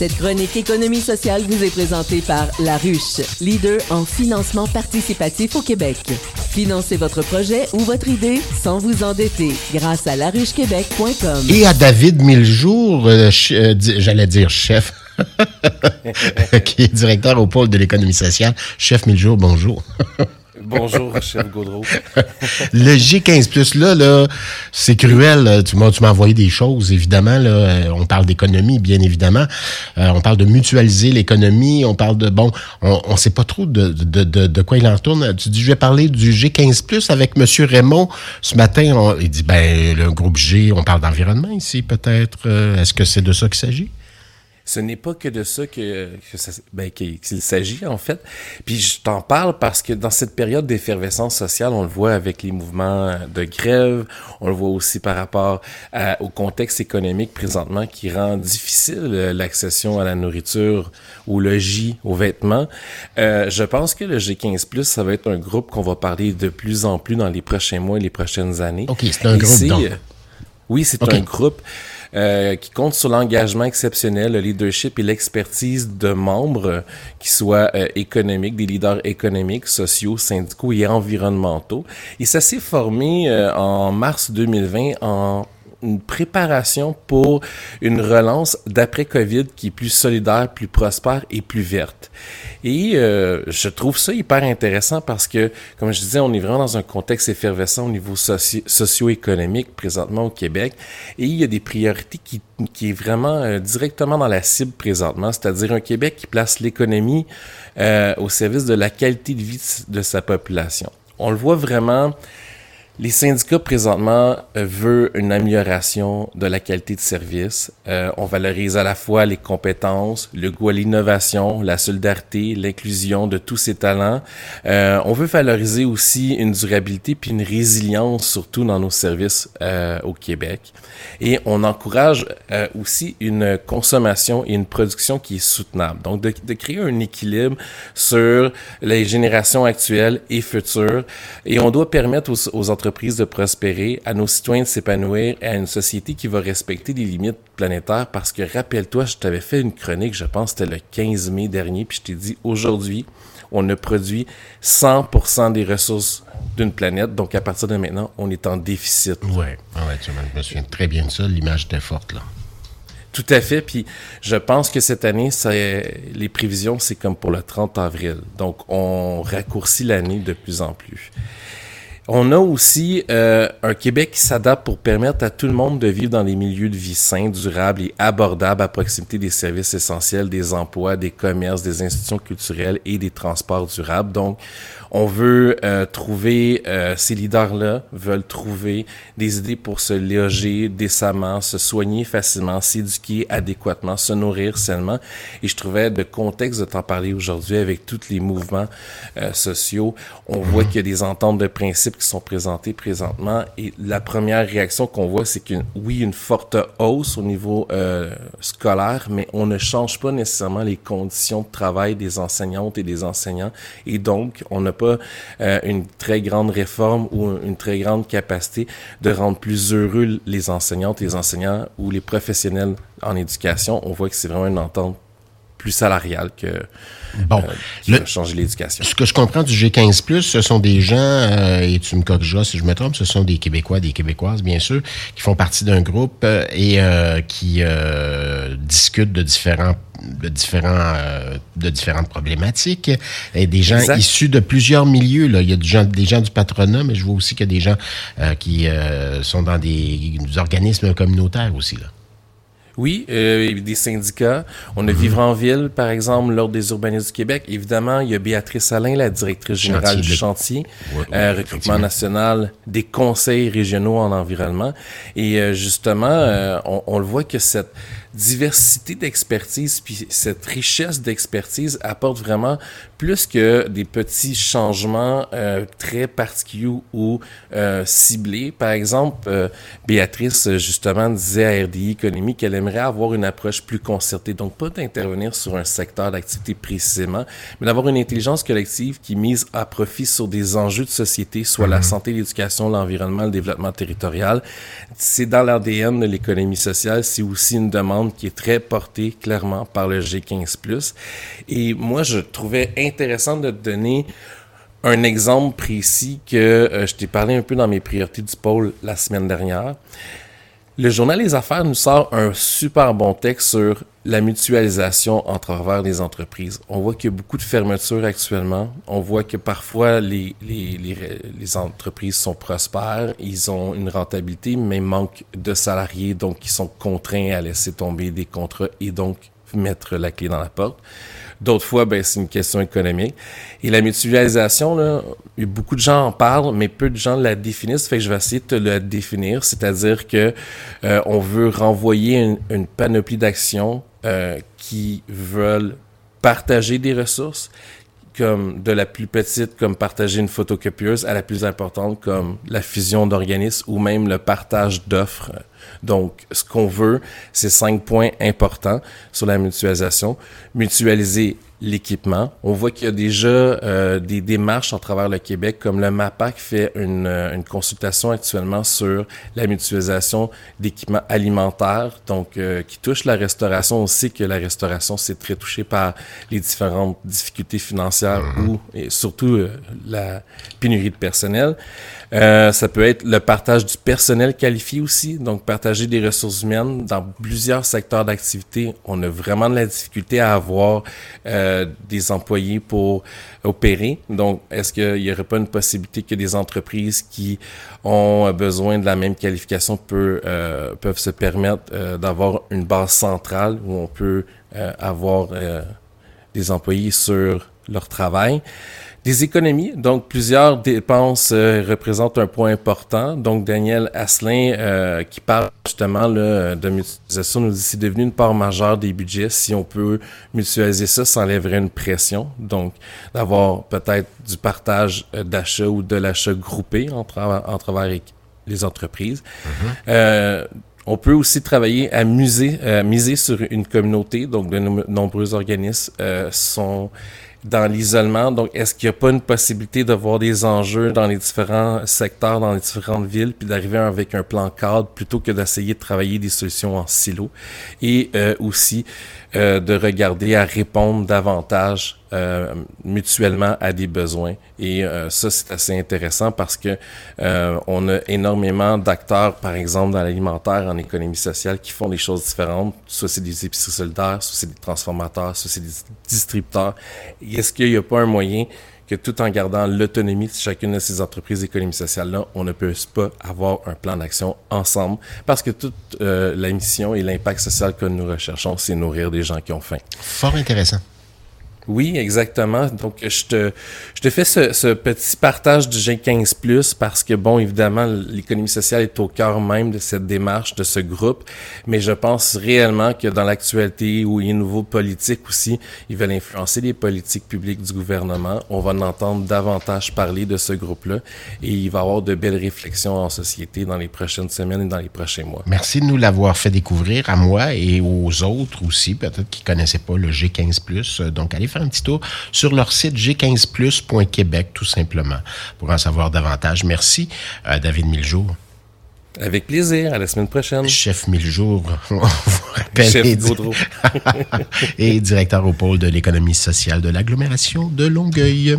Cette chronique économie sociale vous est présentée par La Ruche, leader en financement participatif au Québec. Financez votre projet ou votre idée sans vous endetter grâce à laruchequebec.com. Et à David Miljour, euh, euh, j'allais dire chef, qui est directeur au pôle de l'économie sociale. Chef Miljour, bonjour. Bonjour, chef Gaudreau. le G15 là, là c'est cruel. Tu m'as, envoyé des choses, évidemment. Là. Euh, on parle d'économie, bien évidemment. Euh, on parle de mutualiser l'économie. On parle de, bon, on ne sait pas trop de, de, de, de, quoi il en retourne. Tu dis, je vais parler du G15 avec M. Raymond. Ce matin, il dit, ben, le groupe G, on parle d'environnement ici, peut-être. Euh, est-ce que c'est de ça qu'il s'agit? Ce n'est pas que de ça que, ben, qu'il s'agit en fait. Puis je t'en parle parce que dans cette période d'effervescence sociale, on le voit avec les mouvements de grève, on le voit aussi par rapport au contexte économique présentement qui rend difficile euh, l'accession à la nourriture, au logis, aux vêtements. Euh, je pense que le G15+, ça va être un groupe qu'on va parler de plus en plus dans les prochains mois et les prochaines années. OK, c'est un groupe donc. Euh, oui, c'est un groupe. Euh, qui compte sur l'engagement exceptionnel, le leadership et l'expertise de membres qui soient euh, économiques, des leaders économiques, sociaux, syndicaux et environnementaux. Et ça s'est formé euh, en mars 2020 en une préparation pour une relance d'après Covid qui est plus solidaire, plus prospère et plus verte. Et euh, je trouve ça hyper intéressant parce que, comme je disais, on est vraiment dans un contexte effervescent au niveau socio-économique présentement au Québec et il y a des priorités qui, qui est vraiment euh, directement dans la cible présentement, c'est-à-dire un Québec qui place l'économie euh, au service de la qualité de vie de sa population. On le voit vraiment les syndicats présentement euh, veulent une amélioration de la qualité de service. Euh, on valorise à la fois les compétences, le goût à l'innovation, la solidarité, l'inclusion de tous ces talents. Euh, on veut valoriser aussi une durabilité puis une résilience surtout dans nos services euh, au Québec. Et on encourage euh, aussi une consommation et une production qui est soutenable. Donc de, de créer un équilibre sur les générations actuelles et futures. Et on doit permettre aux, aux entreprises de prospérer, à nos citoyens de s'épanouir et à une société qui va respecter les limites planétaires parce que rappelle-toi, je t'avais fait une chronique, je pense que c'était le 15 mai dernier, puis je t'ai dit aujourd'hui, on a produit 100% des ressources d'une planète, donc à partir de maintenant, on est en déficit. Ah ouais tu me souviens très bien de ça, l'image était forte là. Tout à fait. Puis je pense que cette année, les prévisions, c'est comme pour le 30 avril. Donc, on raccourcit l'année de plus en plus. On a aussi euh, un Québec qui s'adapte pour permettre à tout le monde de vivre dans des milieux de vie sains, durables et abordables à proximité des services essentiels, des emplois, des commerces, des institutions culturelles et des transports durables. Donc, on veut euh, trouver, euh, ces leaders-là veulent trouver des idées pour se loger décemment, se soigner facilement, s'éduquer adéquatement, se nourrir sainement. Et je trouvais de contexte de t'en parler aujourd'hui avec tous les mouvements sociaux. On voit qu'il y a des ententes de principe qui sont présentés présentement. Et la première réaction qu'on voit, c'est qu'une oui, une forte hausse au niveau euh, scolaire, mais on ne change pas nécessairement les conditions de travail des enseignantes et des enseignants. Et donc, on n'a pas euh, une très grande réforme ou une très grande capacité de rendre plus heureux les enseignantes, les enseignants ou les professionnels en éducation. On voit que c'est vraiment une entente plus salariale que bon, euh, changer l'éducation. Ce que je comprends du G15+, ce sont des gens, euh, et tu me corrigeras si je me trompe, ce sont des Québécois, des Québécoises, bien sûr, qui font partie d'un groupe euh, et qui discutent de différents de différents de différentes problématiques. Et des gens issus de plusieurs milieux là. Il y a des gens des gens du patronat mais je vois aussi qu'il y a des gens qui sont dans des, des organismes communautaires aussi là oui, euh, des syndicats. On a Vivre en Ville, par exemple, l'Ordre des urbanistes du Québec. Évidemment, il y a Béatrice Alain, la directrice générale du chantier, euh, recrutement national des conseils régionaux en environnement. Et euh, justement, euh, on, on, le voit que cette diversité d'expertise puis cette richesse d'expertise apporte vraiment plus que des petits changements euh, très particuliers ou euh, ciblés. Par exemple, euh, Béatrice justement disait à RDI Économie qu'elle aimerait avoir une approche plus concertée, donc pas d'intervenir sur un secteur d'activité précisément, mais d'avoir une intelligence collective qui mise à profit sur des enjeux de société, soit la mhm. santé, l'éducation, l'environnement, le développement territorial. C'est dans l'ADN de l'économie sociale, c'est aussi une demande qui est très portée clairement par le G15+. Et moi, je trouvais intéressant de te donner un exemple précis que euh, je t'ai parlé un peu dans mes priorités du pôle la semaine dernière. Le journal Les Affaires nous sort un super bon texte sur la mutualisation en travers des entreprises. On voit qu'il y a beaucoup de fermetures actuellement. On voit que parfois les, les, les, les, entreprises sont prospères, ils ont une rentabilité, mais manquent de salariés, donc ils sont contraints à laisser tomber des contrats et donc mettre la clé dans la porte. D'autres fois, ben, c'est une question économique. Et la mutualisation, là, beaucoup de gens en parlent, mais peu de gens la définissent. Fait que je vais essayer de te la définir. C'est-à-dire que euh, on veut renvoyer une, une panoplie d'actions euh, qui veulent partager des ressources, comme de la plus petite, comme partager une photocopieuse, à la plus importante, comme la fusion d'organismes ou même le partage d'offres. Donc, ce qu'on veut, c'est cinq points importants sur la mutualisation. Mutualiser l'équipement. On voit qu'il y a déjà euh, des démarches à travers le Québec, comme le MAPAC fait une, euh, une consultation actuellement sur la mutualisation d'équipements alimentaires, donc euh, qui touche la restauration. On sait que la restauration, c'est très touché par les différentes difficultés financières mm-hmm. ou et surtout la pénurie de personnel. ça peut être le partage du personnel qualifié aussi, donc partager des ressources humaines dans plusieurs secteurs d'activité. On a vraiment de la difficulté à avoir euh, des employés pour opérer. Donc, est-ce qu'il n'y aurait pas une possibilité que des entreprises qui ont besoin de la même qualification euh, peuvent se permettre euh, d'avoir une base centrale où on peut avoir des employés sur leur travail? Des économies, donc plusieurs dépenses euh, représentent un point important. Donc Daniel Asselin, euh, qui parle justement là, de mutualisation, nous dit c'est devenu une part majeure des budgets. Si on peut mutualiser ça, ça enlèverait une pression. Donc d'avoir peut-être du partage euh, d'achat ou de l'achat groupé en, travers les entreprises. Mm-hmm. On peut aussi travailler à miser, miser sur une communauté. Donc, de nombreux organismes sont dans l'isolement. Donc, est-ce qu'il n'y a pas une possibilité de voir des enjeux dans les différents secteurs, dans les différentes villes, puis d'arriver avec un plan cadre plutôt que d'essayer de travailler des solutions en silo? Et euh, aussi euh, de regarder à répondre davantage euh, mutuellement à des besoins. Et euh, ça, c'est assez intéressant parce que euh, on a énormément d'acteurs, par exemple, dans l'alimentaire, en économie sociale, qui font des choses différentes. Soit c'est des épiceries solidaires, soit c'est des transformateurs, soit c'est des distributeurs. Est-ce qu'il n'y a pas un moyen que tout en gardant l'autonomie de chacune de ces entreprises d'économie sociale-là, on ne peut pas avoir un plan d'action ensemble? Parce que toute la mission et l'impact social que nous recherchons, c'est nourrir des gens qui ont faim. Fort intéressant. Oui, exactement. Donc, je te, je te fais ce, ce petit partage du G15+, parce que, bon, évidemment, l'économie sociale est au cœur même de cette démarche, de ce groupe, mais je pense réellement que dans l'actualité, où il y a une nouvelle politique aussi, ils veulent influencer les politiques publiques du gouvernement. On va en entendre davantage parler de ce groupe-là, et il va y avoir de belles réflexions en société dans les prochaines semaines et dans les prochains mois. Merci de nous l'avoir fait découvrir à moi et aux autres aussi, peut-être qui connaissaient pas le G15+. Donc, allez faire un petit tour sur leur site g15plus.québec, tout simplement, pour en savoir davantage. Merci, euh, David Miljour. Avec plaisir. À la semaine prochaine. Chef Miljour, on vous rappelle. Chef et, et directeur au pôle de l'économie sociale de l'agglomération de Longueuil.